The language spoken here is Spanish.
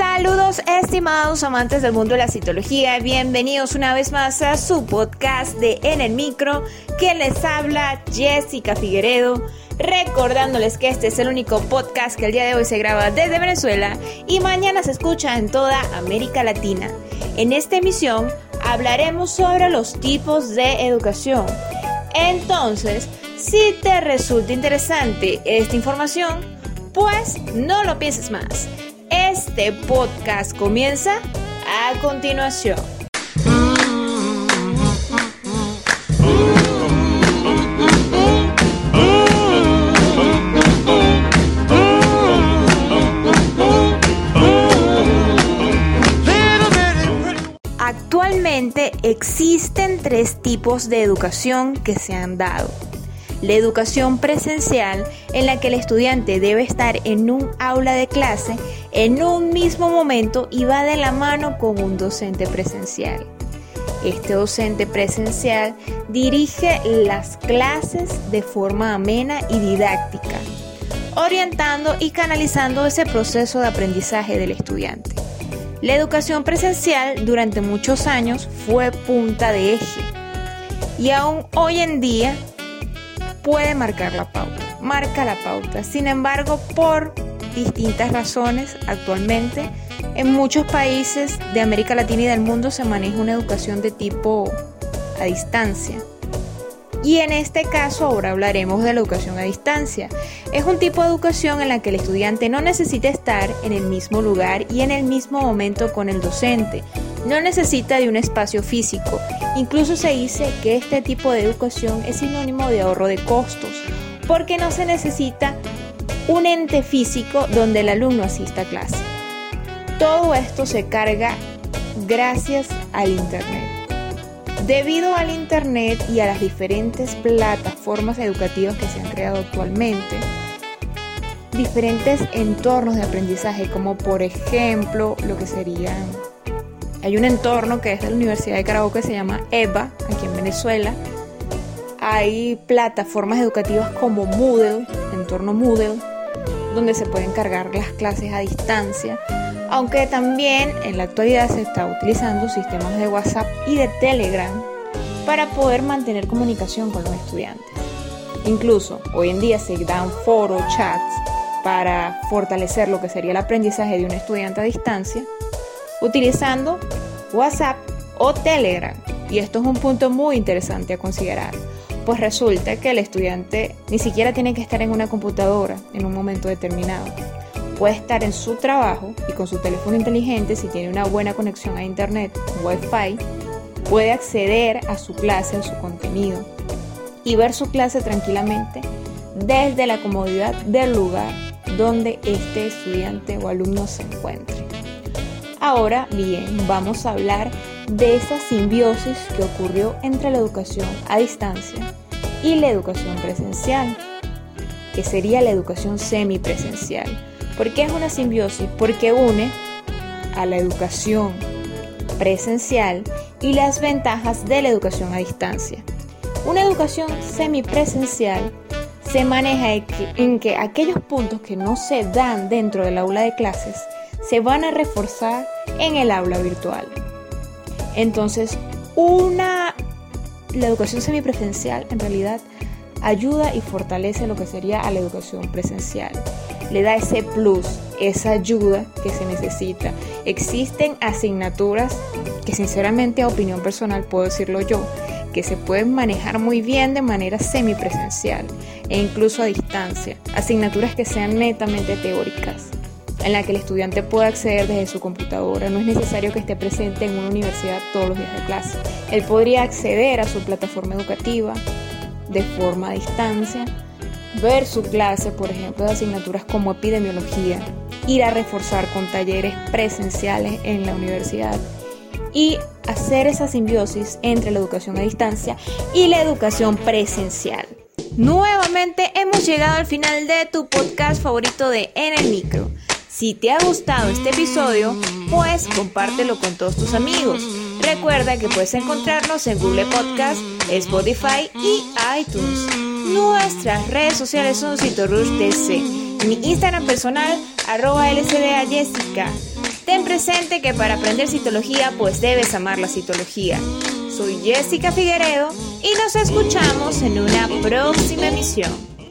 Saludos estimados amantes del mundo de la citología, bienvenidos una vez más a su podcast de En el Micro, que les habla Jessica Figueredo, recordándoles que este es el único podcast que el día de hoy se graba desde Venezuela y mañana se escucha en toda América Latina. En esta emisión hablaremos sobre los tipos de educación. Entonces, si te resulta interesante esta información, pues no lo pienses más este podcast comienza a continuación. Actualmente existen tres tipos de educación que se han dado la educación presencial en la que el estudiante debe estar en un aula de clase en un mismo momento y va de la mano con un docente presencial. Este docente presencial dirige las clases de forma amena y didáctica, orientando y canalizando ese proceso de aprendizaje del estudiante. La educación presencial durante muchos años fue punta de eje y aún hoy en día puede marcar la pauta, marca la pauta. Sin embargo, por distintas razones, actualmente en muchos países de América Latina y del mundo se maneja una educación de tipo a distancia. Y en este caso ahora hablaremos de la educación a distancia. Es un tipo de educación en la que el estudiante no necesita estar en el mismo lugar y en el mismo momento con el docente. No necesita de un espacio físico Incluso se dice que este tipo de educación es sinónimo de ahorro de costos, porque no se necesita un ente físico donde el alumno asista a clase. Todo esto se carga gracias al Internet. Debido al Internet y a las diferentes plataformas educativas que se han creado actualmente, diferentes entornos de aprendizaje, como por ejemplo lo que serían hay un entorno que es de la Universidad de Carabobo que se llama EVA, aquí en Venezuela. Hay plataformas educativas como Moodle, entorno Moodle, donde se pueden cargar las clases a distancia, aunque también en la actualidad se está utilizando sistemas de WhatsApp y de Telegram para poder mantener comunicación con los estudiantes. Incluso hoy en día se dan foros, chats para fortalecer lo que sería el aprendizaje de un estudiante a distancia utilizando WhatsApp o Telegram. Y esto es un punto muy interesante a considerar, pues resulta que el estudiante ni siquiera tiene que estar en una computadora en un momento determinado. Puede estar en su trabajo y con su teléfono inteligente, si tiene una buena conexión a Internet, Wi-Fi, puede acceder a su clase, a su contenido y ver su clase tranquilamente desde la comodidad del lugar donde este estudiante o alumno se encuentre. Ahora bien, vamos a hablar de esa simbiosis que ocurrió entre la educación a distancia y la educación presencial, que sería la educación semipresencial. ¿Por qué es una simbiosis? Porque une a la educación presencial y las ventajas de la educación a distancia. Una educación semipresencial se maneja en que aquellos puntos que no se dan dentro del aula de clases se van a reforzar en el aula virtual. Entonces, una la educación semipresencial en realidad ayuda y fortalece lo que sería la educación presencial. Le da ese plus, esa ayuda que se necesita. Existen asignaturas que sinceramente a opinión personal puedo decirlo yo, que se pueden manejar muy bien de manera semipresencial e incluso a distancia. Asignaturas que sean netamente teóricas en la que el estudiante pueda acceder desde su computadora. No es necesario que esté presente en una universidad todos los días de clase. Él podría acceder a su plataforma educativa de forma a distancia, ver su clase, por ejemplo, de asignaturas como epidemiología, ir a reforzar con talleres presenciales en la universidad y hacer esa simbiosis entre la educación a distancia y la educación presencial. Nuevamente hemos llegado al final de tu podcast favorito de En el Micro. Si te ha gustado este episodio, pues compártelo con todos tus amigos. Recuerda que puedes encontrarnos en Google Podcast, Spotify y iTunes. Nuestras redes sociales son CitoRushTC. Mi Instagram personal, arroba LCDA Jessica. Ten presente que para aprender citología pues debes amar la citología. Soy Jessica Figueredo y nos escuchamos en una próxima emisión.